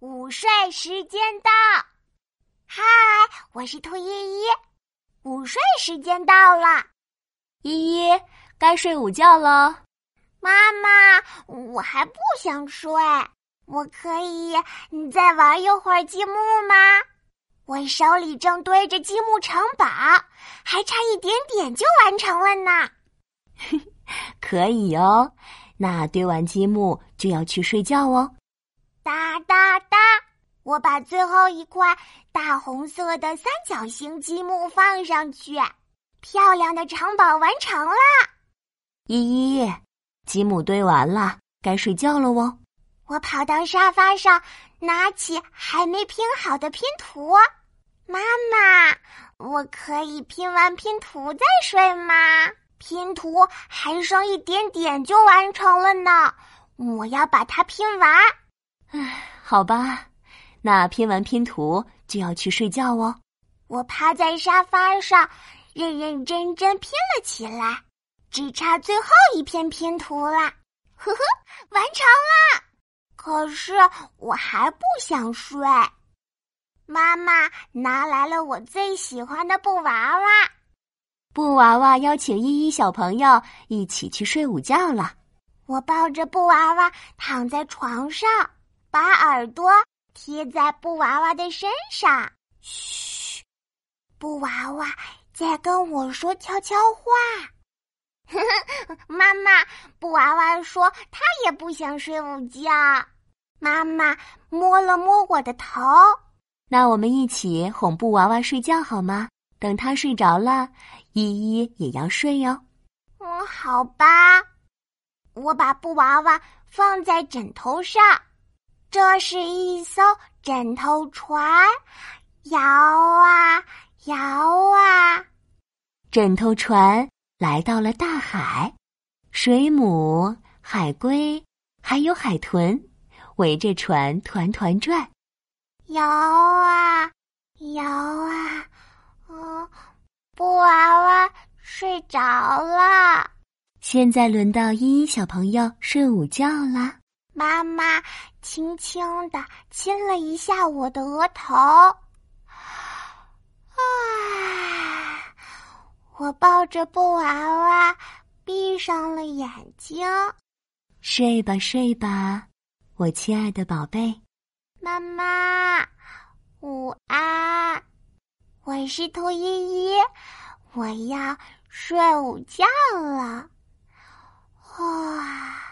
午睡时间到，嗨，我是兔依依。午睡时间到了，依依该睡午觉了。妈妈，我还不想睡，我可以再玩一会儿积木吗？我手里正堆着积木城堡，还差一点点就完成了呢。可以哦，那堆完积木就要去睡觉哦。哒哒哒！我把最后一块大红色的三角形积木放上去，漂亮的城堡完成了。依依，积木堆完了，该睡觉了哦。我跑到沙发上，拿起还没拼好的拼图。妈妈，我可以拼完拼图再睡吗？拼图还剩一点点就完成了呢，我要把它拼完。唉，好吧，那拼完拼图就要去睡觉哦。我趴在沙发上，认认真真拼了起来，只差最后一片拼图了。呵呵，完成了。可是我还不想睡。妈妈拿来了我最喜欢的布娃娃。布娃娃邀请依依小朋友一起去睡午觉了。我抱着布娃娃躺在床上。把耳朵贴在布娃娃的身上，嘘，布娃娃在跟我说悄悄话。妈妈，布娃娃说他也不想睡午觉。妈妈摸了摸我的头，那我们一起哄布娃娃睡觉好吗？等他睡着了，依依也要睡哟。嗯，好吧。我把布娃娃放在枕头上。这是一艘枕头船，摇啊摇啊，枕头船来到了大海，水母、海龟还有海豚围着船团团转，摇啊摇啊，嗯，布娃娃睡着了。现在轮到依依小朋友睡午觉啦。妈妈轻轻的亲了一下我的额头，啊！我抱着布娃娃，闭上了眼睛。睡吧，睡吧，我亲爱的宝贝。妈妈，午安。我是兔依依，我要睡午觉了。哇！